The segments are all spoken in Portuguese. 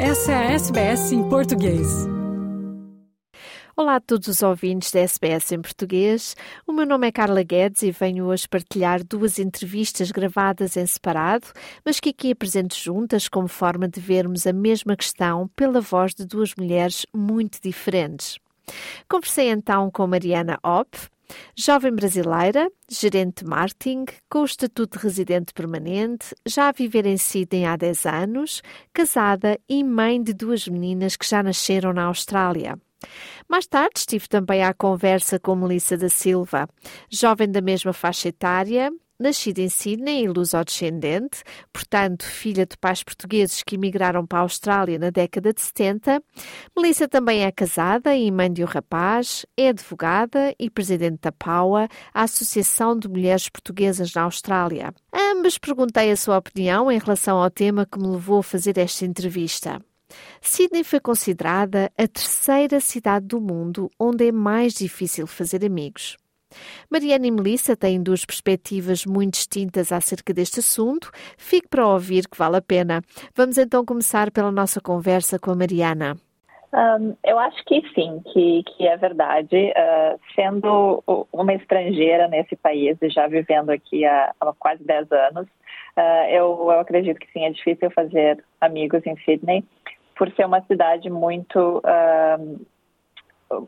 Essa é a SBS em português. Olá a todos os ouvintes da SBS em português. O meu nome é Carla Guedes e venho hoje partilhar duas entrevistas gravadas em separado, mas que aqui apresento juntas como forma de vermos a mesma questão pela voz de duas mulheres muito diferentes. Conversei então com Mariana Opp, Jovem brasileira, gerente de marketing, com o estatuto de residente permanente, já a viver em Sydney há 10 anos, casada e mãe de duas meninas que já nasceram na Austrália. Mais tarde estive também à conversa com Melissa da Silva, jovem da mesma faixa etária, Nascida em Sydney e luso-descendente, portanto, filha de pais portugueses que emigraram para a Austrália na década de 70, Melissa também é casada e mãe de um rapaz, é advogada e presidente da PAUA, a Associação de Mulheres Portuguesas na Austrália. Ambas perguntei a sua opinião em relação ao tema que me levou a fazer esta entrevista. Sydney foi considerada a terceira cidade do mundo onde é mais difícil fazer amigos. Mariana e Melissa têm duas perspectivas muito distintas acerca deste assunto. Fique para ouvir que vale a pena. Vamos então começar pela nossa conversa com a Mariana. Um, eu acho que sim, que, que é verdade. Uh, sendo uma estrangeira nesse país e já vivendo aqui há, há quase 10 anos, uh, eu, eu, acredito que sim, é difícil fazer amigos em Sydney, por ser uma cidade muito uh,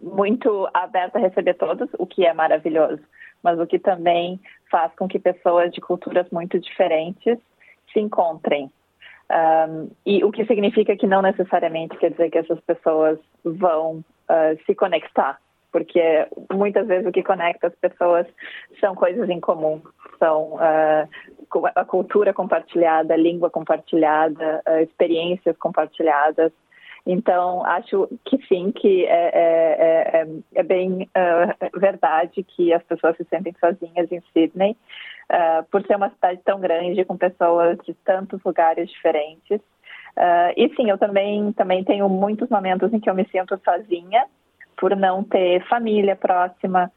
muito aberta a receber todos, o que é maravilhoso, mas o que também faz com que pessoas de culturas muito diferentes se encontrem. Um, e o que significa que não necessariamente quer dizer que essas pessoas vão uh, se conectar, porque muitas vezes o que conecta as pessoas são coisas em comum, são uh, a cultura compartilhada, a língua compartilhada, uh, experiências compartilhadas. Então, acho que sim, que é, é, é, é bem uh, verdade que as pessoas se sentem sozinhas em Sydney, uh, por ser uma cidade tão grande, com pessoas de tantos lugares diferentes. Uh, e sim, eu também, também tenho muitos momentos em que eu me sinto sozinha, por não ter família próxima,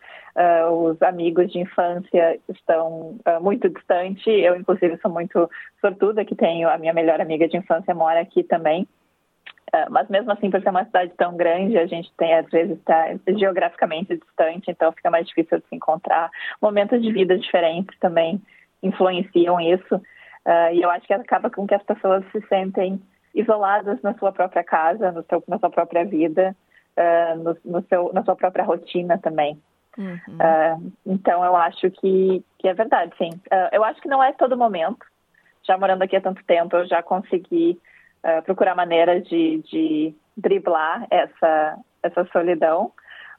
os amigos de infância estão muito distantes. Eu, inclusive, sou muito sortuda que tenho a minha melhor amiga de infância mora aqui também. É, mas mesmo assim, por ser uma cidade tão grande, a gente tem, às vezes, está geograficamente distante, então fica mais difícil de se encontrar. Momentos de vida diferentes também influenciam isso. Uh, e eu acho que acaba com que as pessoas se sentem isoladas na sua própria casa, no seu, na sua própria vida, uh, no, no, seu, na sua própria rotina também. Uhum. Uh, então, eu acho que, que é verdade, sim. eu acho que não é todo momento. Já morando aqui há tanto tempo, eu já consegui uh, procurar maneiras de, de driblar essa, essa solidão,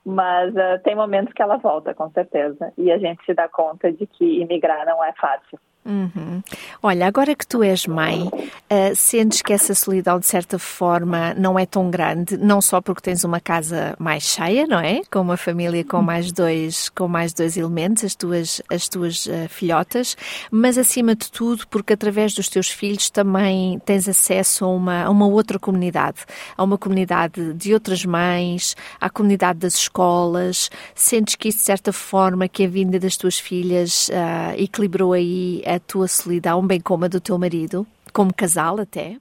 mas uh, tem momentos que ela volta, com certeza, e a gente se dá conta de que imigrar não é fácil. Uhum. Olha, agora que tu és mãe, uh, sentes que essa solidão de certa forma não é tão grande, não só porque tens uma casa mais cheia, não é? Com uma família com mais dois, com mais dois elementos, as tuas, as tuas uh, filhotas, mas acima de tudo porque através dos teus filhos também tens acesso a uma, a uma outra comunidade, a uma comunidade de outras mães, à comunidade das escolas. Sentes que isso de certa forma que a vinda das tuas filhas uh, equilibrou aí a tua solidão, bem como a do teu marido, como casal até?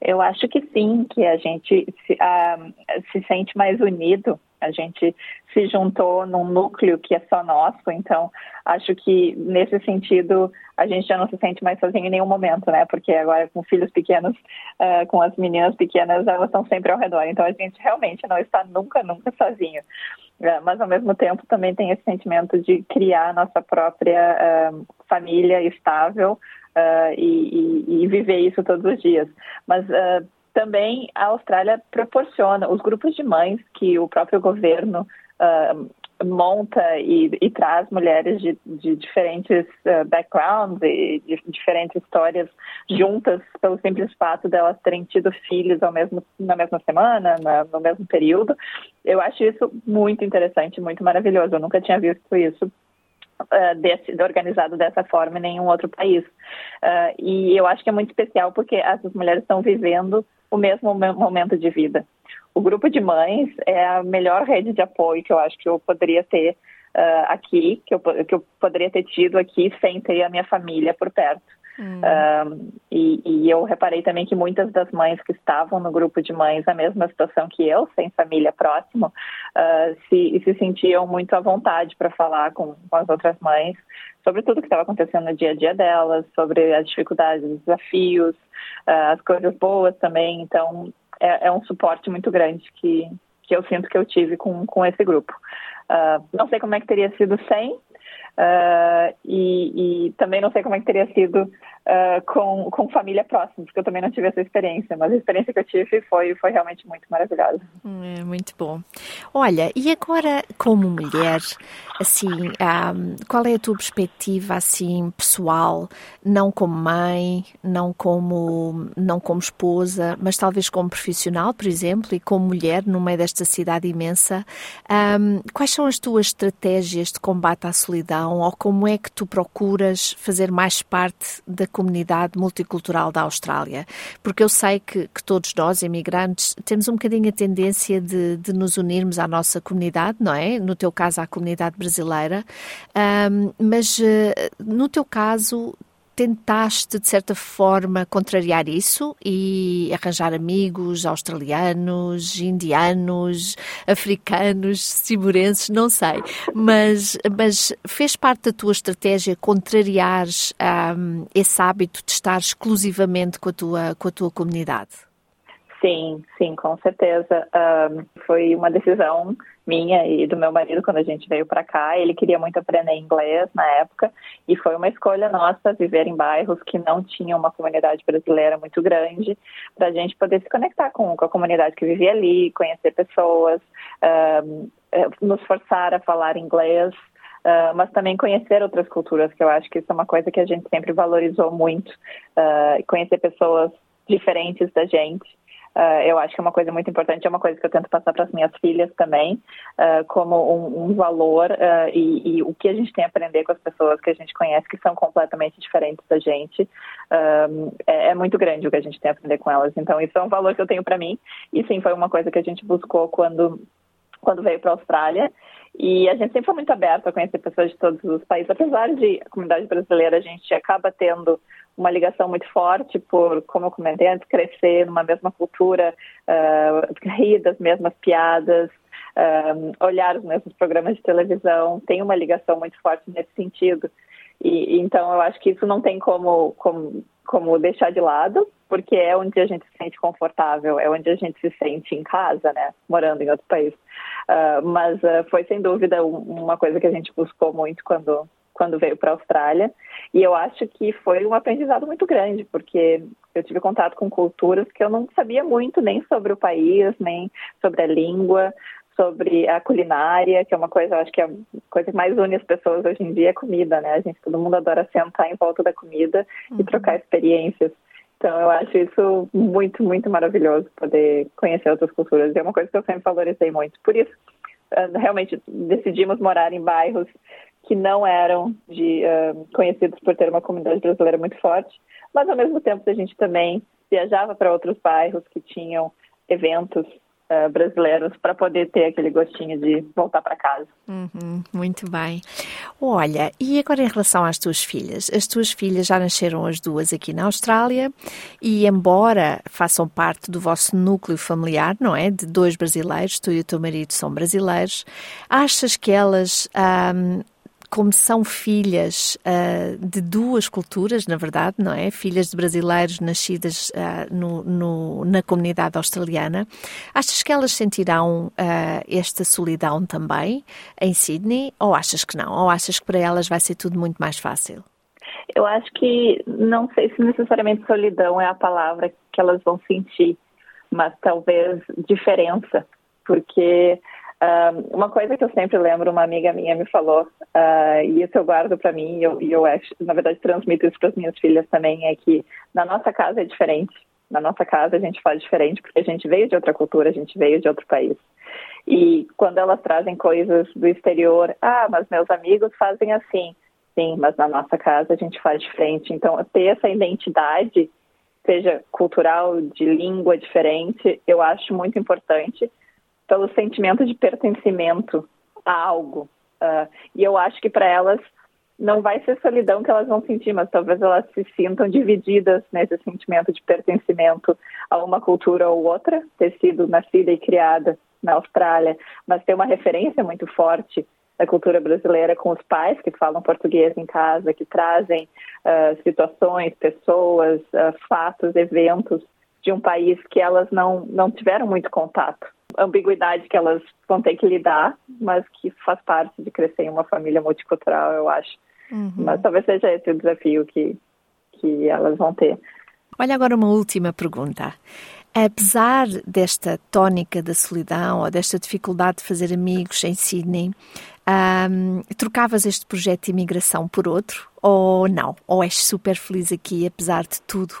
Eu acho que sim, que a gente se, uh, se sente mais unido. A gente se juntou num núcleo que é só nosso, então acho que nesse sentido a gente já não se sente mais sozinho em nenhum momento, né? Porque agora com filhos pequenos, uh, com as meninas pequenas, elas estão sempre ao redor, então a gente realmente não está nunca, nunca sozinho. Uh, mas ao mesmo tempo também tem esse sentimento de criar nossa própria uh, família estável e, e, e, viver isso todos os dias. Mas também a Austrália proporciona os grupos de mães que o próprio governo uh, monta e, e, traz mulheres de, de diferentes uh, backgrounds e de diferentes histórias juntas pelo simples fato delas terem tido filhos ao mesmo, na mesma semana, na, no mesmo período. Eu acho isso muito interessante, muito maravilhoso. Eu nunca tinha visto isso uh, desse, organizado dessa forma em nenhum outro país. Uh, e eu acho que é muito especial porque essas mulheres estão vivendo o mesmo momento de vida. O grupo de mães é a melhor rede de apoio que eu acho que eu poderia ter uh, aqui, que eu, que eu poderia ter tido aqui sem ter a minha família por perto. Hum. Um, e, e, eu reparei também que muitas das mães que estavam no grupo de mães, na mesma situação que eu, sem família próxima, uh, se, se sentiam muito à vontade para falar com, com as outras mães sobre tudo que estava acontecendo no dia a dia delas, sobre as dificuldades, os desafios, uh, as coisas boas também. Então, é, é, um suporte muito grande que, que eu sinto que eu tive com, com esse grupo. Uh, não sei como é que teria sido sem, uh, e, e, também não sei como é que teria sido uh, com, com família próxima, porque eu também não tive essa experiência, mas a experiência que eu tive foi, foi realmente muito maravilhosa. É, muito bom. Olha, e agora como mulher, assim, um, qual é a tua perspectiva, assim, pessoal, não como mãe, não como, não como esposa, mas talvez como profissional, por exemplo, e como mulher no meio desta cidade imensa, um, quais são as tuas estratégias de combate à solidão ou como é que tu procuras fazer mais parte da comunidade multicultural da Austrália? Porque eu sei que, que todos nós, imigrantes, temos um bocadinho a tendência de, de, nos unirmos à nossa comunidade, não é? No teu caso, à comunidade brasileira, um, mas uh, no teu caso, tentaste, de certa forma, contrariar isso e arranjar amigos australianos, indianos, africanos, ciburenses, não sei. Mas, mas fez parte da tua estratégia contrariar um, esse hábito de estar exclusivamente com a tua, com a tua comunidade? Sim, sim, com certeza. Um, foi uma decisão minha e do meu marido quando a gente veio para cá. Ele queria muito aprender inglês na época e foi uma escolha nossa viver em bairros que não tinham uma comunidade brasileira muito grande para a gente poder se conectar com, com, a comunidade que vivia ali, conhecer pessoas, um, eh, nos forçar a falar inglês. Uh, mas também conhecer outras culturas, que eu acho que isso é uma coisa que a gente sempre valorizou muito, uh, conhecer pessoas diferentes da gente. Uh, eu acho que é uma coisa muito importante, é uma coisa que eu tento passar para as minhas filhas também, uh, como um, um valor uh, e, e, o que a gente tem a aprender com as pessoas que a gente conhece, que são completamente diferentes da gente. É, é, muito grande o que a gente tem a aprender com elas. Então, isso é um valor que eu tenho para mim. E sim, foi uma coisa que a gente buscou quando, quando veio para a Austrália. E a gente sempre foi muito aberto a conhecer pessoas de todos os países. Apesar de a comunidade brasileira, a gente acaba tendo uma ligação muito forte por, como eu comentei antes, crescer numa mesma cultura, uh, rir das mesmas piadas, ah, olhar os mesmos programas de televisão, tem uma ligação muito forte nesse sentido. E, então eu acho que isso não tem como, como, como deixar de lado, porque é onde a gente se sente confortável, é onde a gente se sente em casa, né, morando em outro país. Uh, mas uh, foi sem dúvida uma coisa que a gente buscou muito quando quando veio para a Austrália. E eu acho que foi um aprendizado muito grande, porque eu tive contato com culturas que eu não sabia muito nem sobre o país, nem sobre a língua, sobre a culinária, que é uma coisa, acho que é a coisa que mais une as pessoas hoje em dia é comida, né? A gente, todo mundo adora sentar em volta da comida uhum. e trocar experiências. Então, eu acho isso muito, muito maravilhoso, poder conhecer outras culturas. E é uma coisa que eu sempre valorizei muito. Por isso, ah, realmente decidimos morar em bairros que não eram de, uh, conhecidos por ter uma comunidade brasileira muito forte, mas ao mesmo tempo a gente também viajava para outros bairros que tinham eventos uh, brasileiros para poder ter aquele gostinho de voltar para casa. Uhum, muito bem. Olha, e agora em relação às tuas filhas? As tuas filhas já nasceram as duas aqui na Austrália e, embora façam parte do vosso núcleo familiar, não é? De dois brasileiros, tu e o teu marido são brasileiros, achas que elas. Um, como são filhas uh, de duas culturas, na verdade, não é? Filhas de brasileiros nascidas uh, no, no, na comunidade australiana, achas que elas sentirão uh, esta solidão também em Sydney? Ou achas que não? Ou achas que para elas vai ser tudo muito mais fácil? Eu acho que não sei se necessariamente solidão é a palavra que elas vão sentir, mas talvez diferença, porque uma coisa que eu sempre lembro, uma amiga minha me falou, uh, e isso eu guardo para mim, e eu, eu acho, na verdade transmito isso para as minhas filhas também, é que na nossa casa é diferente. Na nossa casa a gente faz diferente porque a gente veio de outra cultura, a gente veio de outro país. E quando elas trazem coisas do exterior, ah, mas meus amigos fazem assim. Sim, mas na nossa casa a gente faz diferente. Então, ter essa identidade, seja cultural, de língua diferente, eu acho muito importante pelo sentimento de pertencimento a algo. Uh, e eu acho que para elas não vai ser solidão que elas vão sentir, mas talvez elas se sintam divididas nesse sentimento de pertencimento a uma cultura ou outra, ter sido nascida e criada na Austrália, mas ter uma referência muito forte da cultura brasileira com os pais que falam português em casa, que trazem uh, situações, pessoas, uh, fatos, eventos de um país que elas não, não tiveram muito contato. Ambiguidade que elas vão ter que lidar, mas que faz parte de crescer em uma família multicultural, eu acho. Uhum. Mas talvez seja esse o desafio que, que elas vão ter. Olha agora uma última pergunta. Apesar desta tónica da solidão ou desta dificuldade de fazer amigos em Sydney, um, trocavas este projeto de imigração por outro ou não? Ou és super feliz aqui apesar de tudo?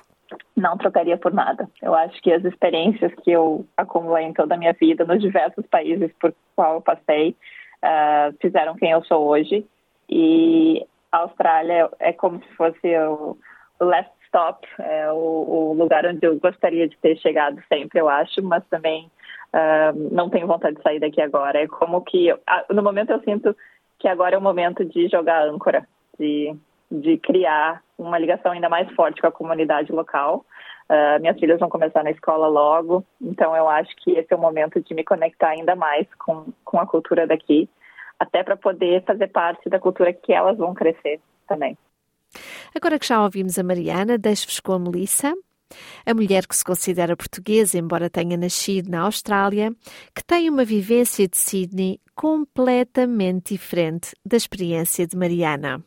Não trocaria por nada. Eu acho que as experiências que eu acumulei em toda a minha vida, nos diversos países por qual eu passei, uh, fizeram quem eu sou hoje. E a Austrália é como se fosse o, last stop, é o, o, lugar onde eu gostaria de ter chegado sempre, eu acho, mas também uh, não tenho vontade de sair daqui agora. É como que, no momento eu sinto que agora é o momento de jogar âncora, de, de criar uma ligação ainda mais forte com a comunidade local. Uh, minhas filhas vão começar na escola logo, então eu acho que esse é o momento de me conectar ainda mais com, com a cultura daqui até para poder fazer parte da cultura que elas vão crescer também. Agora que já ouvimos a Mariana, deixo-vos com a Melissa, a mulher que se considera portuguesa, embora tenha nascido na Austrália, que tem uma vivência de Sydney completamente diferente da experiência de Mariana.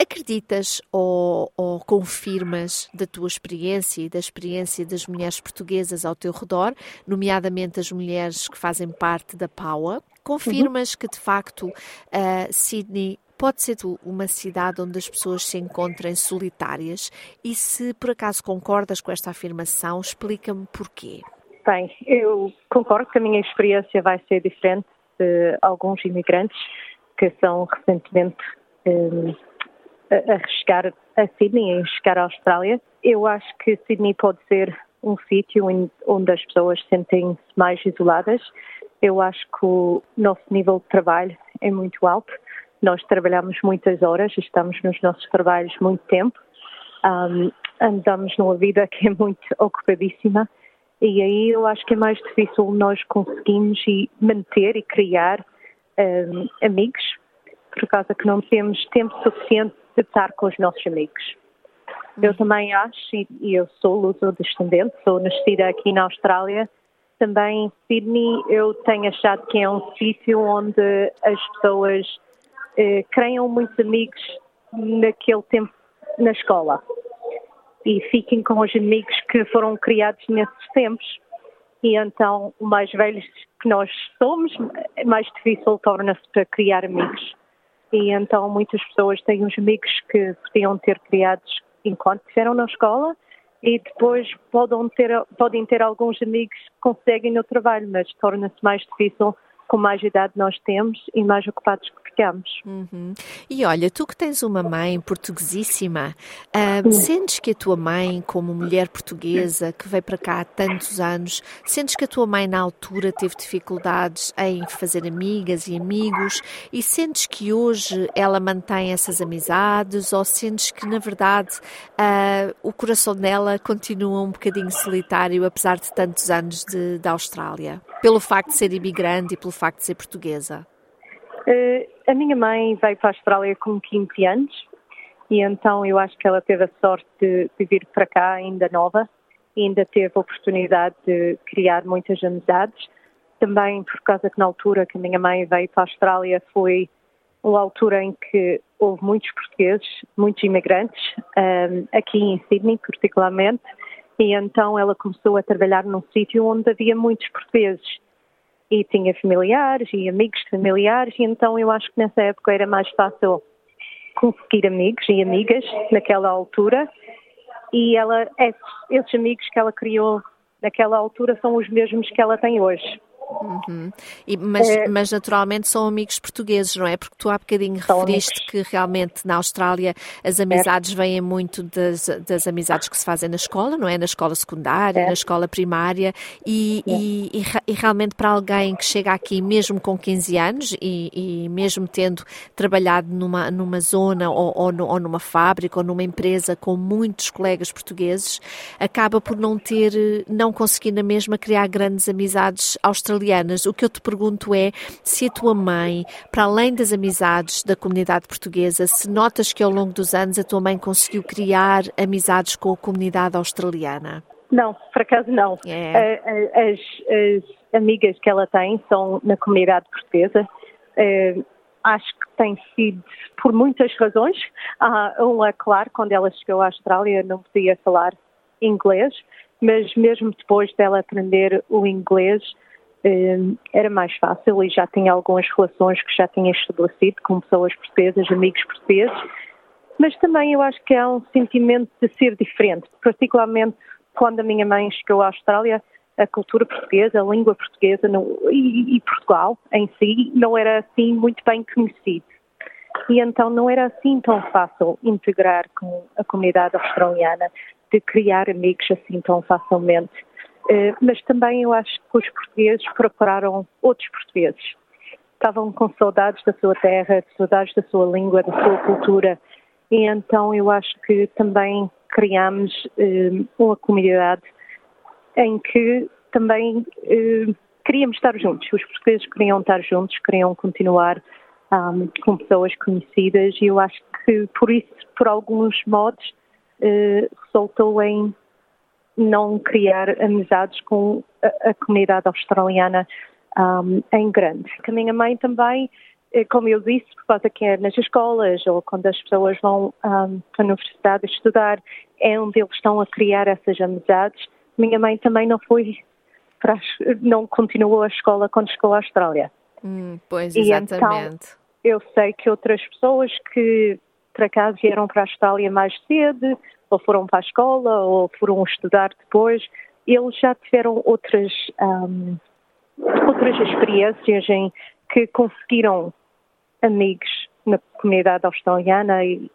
Acreditas ou, ou, confirmas da tua experiência e da experiência das mulheres portuguesas ao teu redor, nomeadamente as mulheres que fazem parte da PAUA? Confirmas uhum. que, de facto, uh, Sydney pode ser uma cidade onde as pessoas se encontrem solitárias? E se por acaso concordas com esta afirmação, explica-me porquê. Bem, eu concordo que a minha experiência vai ser diferente de alguns imigrantes que são recentemente um, a chegar a Sydney, a chegar à Austrália. Eu acho que Sydney pode ser um sítio onde as pessoas sentem-se mais isoladas eu acho que o nosso nível de trabalho é muito alto. Nós trabalhamos muitas horas, estamos nos nossos trabalhos muito tempo, um, andamos numa vida que é muito ocupadíssima e aí eu acho que é mais difícil nós conseguirmos manter e criar um, amigos, por causa que não temos tempo suficiente de estar com os nossos amigos. Eu também acho, e eu sou luso-descendente, sou nascida aqui na Austrália, também em Sydney eu tenho achado que é um sítio onde as pessoas eh, criam muitos amigos naquele tempo na escola e fiquem com os amigos que foram criados nesses tempos. E então, o mais velhos que nós somos, mais difícil torna-se para criar amigos. E então, muitas pessoas têm uns amigos que podiam ter criados enquanto estiveram na escola e depois podem ter, podem ter alguns amigos que conseguem no trabalho, mas torna-se mais difícil com mais idade nós temos e mais ocupados que ficamos. Uhum. E olha, tu que tens uma mãe portuguesíssima, uh, sentes que a tua mãe, como mulher portuguesa que veio para cá há tantos anos, sentes que a tua mãe na altura teve dificuldades em fazer amigas e amigos e sentes que hoje ela mantém essas amizades ou sentes que na verdade uh, o coração dela continua um bocadinho solitário apesar de tantos anos de, da Austrália? Pelo facto de ser imigrante e pelo facto de ser portuguesa? Uh, a minha mãe veio para a Austrália com 15 anos e então eu acho que ela teve a sorte de, de vir para cá ainda nova e ainda teve a oportunidade de criar muitas amizades. Também por causa que na altura que a minha mãe veio para a Austrália foi uma altura em que houve muitos portugueses, muitos imigrantes, um, ehm, aqui em Sydney particularmente, e então ela começou a trabalhar num sítio onde havia muitos portugueses e tinha familiares e amigos familiares, e então eu acho que nessa época era mais fácil conseguir amigos e amigas naquela altura. E ela, esses, esses amigos que ela criou naquela altura são os mesmos que ela tem hoje. Uhum. E, mas, é, mas, naturalmente são amigos portugueses, não é? Porque tu há bocadinho referiste amigos. que realmente na Austrália as amizades é. vêm muito das, das amizades que se fazem na escola, não é? Na escola secundária, é. na escola primária e, é. e, e, realmente para alguém que chega aqui mesmo com 15 anos e, mesmo tendo trabalhado numa, numa zona ou, ou, no, ou numa fábrica ou numa empresa com muitos colegas portugueses, acaba por não ter, não conseguir na mesma criar grandes amizades australianas australianas. O que eu te pergunto é se a tua mãe, para além das amizades da comunidade portuguesa, se notas que ao longo dos anos a tua mãe conseguiu criar amizades com a comunidade australiana. Não, por acaso não. É. As, as, amigas que ela tem são na comunidade portuguesa. Eh, acho que tem sido por muitas razões. uma, claro, quando ela chegou à Austrália não podia falar inglês, mas mesmo depois dela aprender o inglês, era mais fácil e já tinha algumas relações que já tinha estabelecido com pessoas portuguesas, amigos portugueses, mas também eu acho que há um sentimento de ser diferente, particularmente quando a minha mãe chegou à Austrália, a cultura portuguesa, a língua portuguesa no, e, e, Portugal em si não era assim muito bem conhecido. E então não era assim tão fácil integrar com a comunidade australiana, de criar amigos assim tão facilmente. Eh, mas também eu acho que os portugueses procuraram outros portugueses. Estavam com saudades da sua terra, saudades da sua língua, da sua cultura, e então eu acho que também criamos eh, uma comunidade em que também eh, queríamos estar juntos. Os portugueses queriam estar juntos, queriam continuar um, com pessoas conhecidas e eu acho que por isso, por alguns modos, resultou em não criar amizades com a, a comunidade australiana um, em grande. A minha mãe também, eh, como eu disse, por causa que é nas escolas ou quando as pessoas vão um, para a universidade estudar, é onde eles estão a criar essas amizades. Minha mãe também não foi para, não continuou a escola quando chegou à Austrália. Hum, pois, exatamente. E então, eu sei que outras pessoas que, por acaso, vieram para a Austrália mais cedo, ou foram para a escola, ou foram estudar depois, eles já tiveram outras, um, outras experiências em que conseguiram amigos na comunidade australiana e,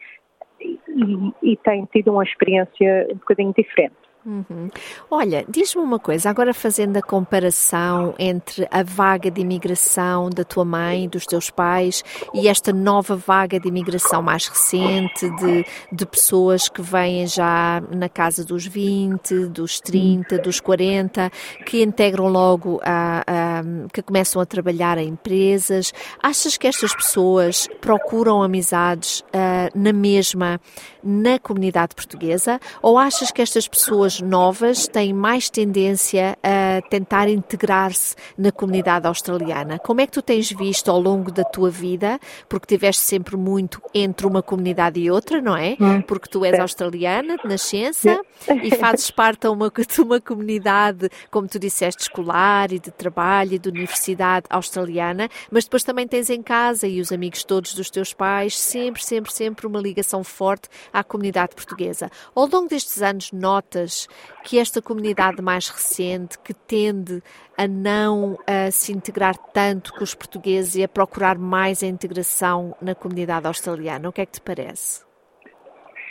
e, e têm tido uma experiência um bocadinho diferente. Uhum. Olha, diz-me uma coisa, agora fazendo a comparação entre a vaga de imigração da tua mãe, dos teus pais e esta nova vaga de imigração mais recente de, de pessoas que vêm já na casa dos 20, dos 30, dos 40, que integram logo, a, a, que começam a trabalhar em empresas. Achas que estas pessoas procuram amizades uh, na mesma na comunidade portuguesa ou achas que estas pessoas novas têm mais tendência a tentar integrar-se na comunidade australiana. Como é que tu tens visto ao longo da tua vida, porque tiveste sempre muito entre uma comunidade e outra, não é? Hum. Porque tu és australiana de nascença e fazes parte de uma, de uma comunidade, como tu disseste, escolar e de trabalho e de universidade australiana, mas depois também tens em casa e os amigos todos dos teus pais, sempre, sempre, sempre uma ligação forte à comunidade portuguesa. Ao longo destes anos, notas que esta comunidade mais recente, que tende a não a se integrar tanto com os portugueses e a procurar mais a integração na comunidade australiana? O que é que te parece?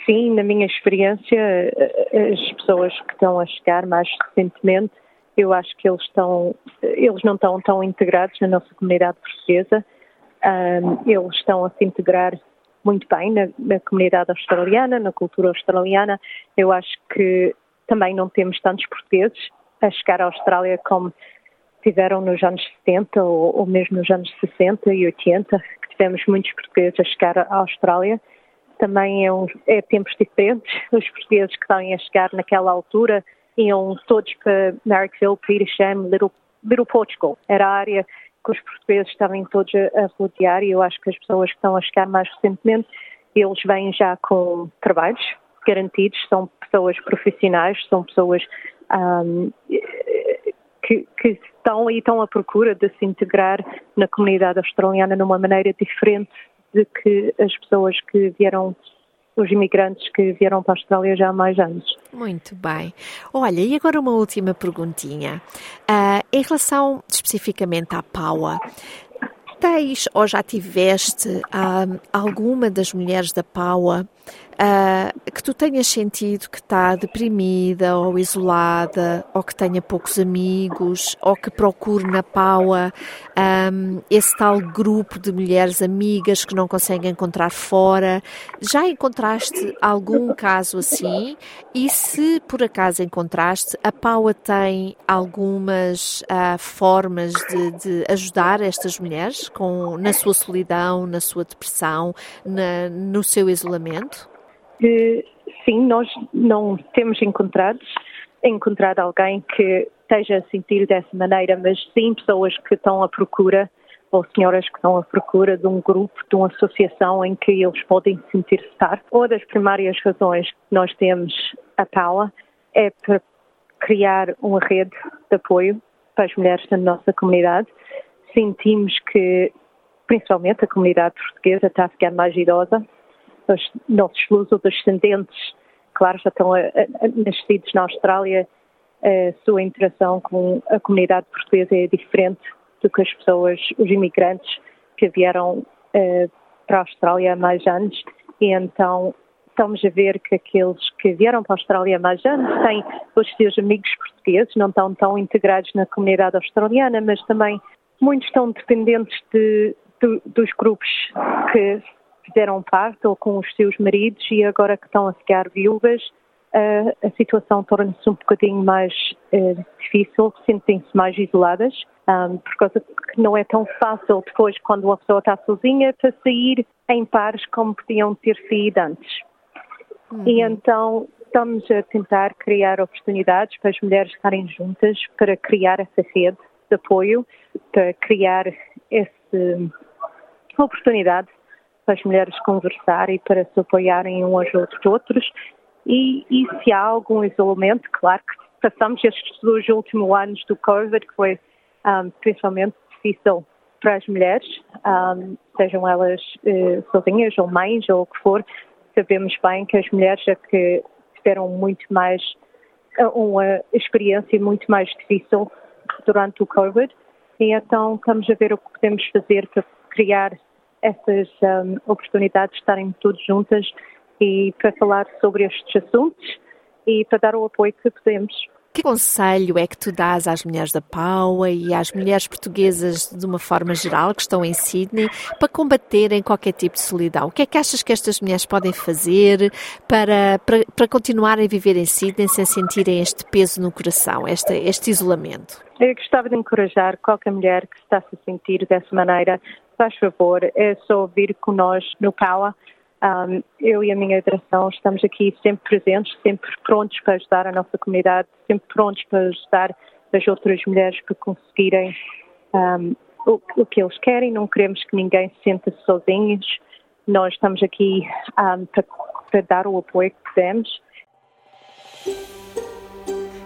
Sim, na minha experiência, as pessoas que estão a chegar mais recentemente, eu acho que eles estão, eles não estão tão integrados na nossa comunidade portuguesa. Um, eles estão a se integrar muito bem na, na, comunidade australiana, na cultura australiana. Eu acho que também não temos tantos portugueses a chegar à Austrália como tiveram nos anos 70 ou, ou mesmo nos anos 60 e 80, que tivemos muitos portugueses a chegar à Austrália. Também é, um, é tempos diferentes. Os portugueses que estão a chegar naquela altura iam todos para Marrickville, Petersham, Little, Little Portugal. Era a área que os portugueses estavam todos a, rodear e eu acho que as pessoas que estão a chegar mais recentemente, eles vêm já com trabalhos garantidos, são pessoas profissionais, são pessoas um, que, que, estão e estão à procura de se integrar na comunidade australiana numa maneira diferente de que as pessoas que vieram os imigrantes que vieram para a Austrália já há mais anos. Muito bem. Olha, e agora uma última perguntinha. Uh, em relação especificamente à PAUA, tens ou já tiveste uh, alguma das mulheres da PAUA uh, que tu tenhas sentido que está deprimida ou isolada, ou que tenha poucos amigos, ou que procure na PAUA um, esse tal grupo de mulheres amigas que não conseguem encontrar fora. Já encontraste algum caso assim? E se por acaso encontraste, a PAUA tem algumas uh, formas de, de, ajudar estas mulheres com, na sua solidão, na sua depressão, na, no seu isolamento? Sim, nós não temos encontrado, encontrado alguém que esteja a sentir dessa maneira, mas sim pessoas que estão à procura ou senhoras que estão à procura de um grupo, de uma associação em que eles podem sentir estar. Uma das primárias razões que nós temos a PAUA é para criar uma rede de apoio para as mulheres da nossa comunidade. Sentimos que, principalmente, a comunidade portuguesa está a ficar mais idosa os nossos luso-descendentes, claro, já estão a, a, nascidos na Austrália, a sua interação com a comunidade portuguesa é diferente do que as pessoas, os imigrantes que vieram uh, para a Austrália há mais anos. E então estamos a ver que aqueles que vieram para a Austrália há mais anos têm os seus amigos portugueses, não estão tão integrados na comunidade australiana, mas também muitos estão dependentes de, de, dos grupos que fizeram parte ou com os seus maridos e agora que estão a ficar viúvas, a situação torna-se um bocadinho mais uh, difícil, sentem-se mais isoladas, por causa que não é tão fácil depois, quando uma pessoa está sozinha, para sair em pares como podiam ter saído antes. Uhum. E então estamos a tentar criar oportunidades para as mulheres estarem juntas, para criar essa rede de apoio, para criar essa oportunidade para as mulheres conversar e para se apoiarem uns aos outros. E, e se há algum isolamento, claro que passamos estes dois últimos anos do Covid, que foi um, principalmente difícil para as mulheres, um, sejam elas uh, sozinhas ou mães ou o que for, sabemos bem que as mulheres é que tiveram muito mais, uma experiência muito mais difícil durante o Covid, e então estamos a ver o que podemos fazer para criar essas um, oportunidades de estarem todos juntas e para falar sobre estes assuntos e para dar o apoio que podemos. Que conselho é que tu dás às mulheres da PAUA e às mulheres portuguesas de uma forma geral que estão em Sydney para combaterem qualquer tipo de solidão? O que é que achas que estas mulheres podem fazer para, para, para continuarem a viver em Sydney sem sentirem este peso no coração, este, este isolamento? Eu gostava de encorajar qualquer mulher que está -se a sentir dessa maneira faz favor, é só vir nós no PAUA. Um, eu e a minha direção estamos aqui sempre presentes, sempre prontos para ajudar a nossa comunidade, sempre prontos para ajudar as outras mulheres para conseguirem um, o, o, que eles querem. Não queremos que ninguém se sinta sozinhos. Nós estamos aqui um, para, para dar o apoio que podemos.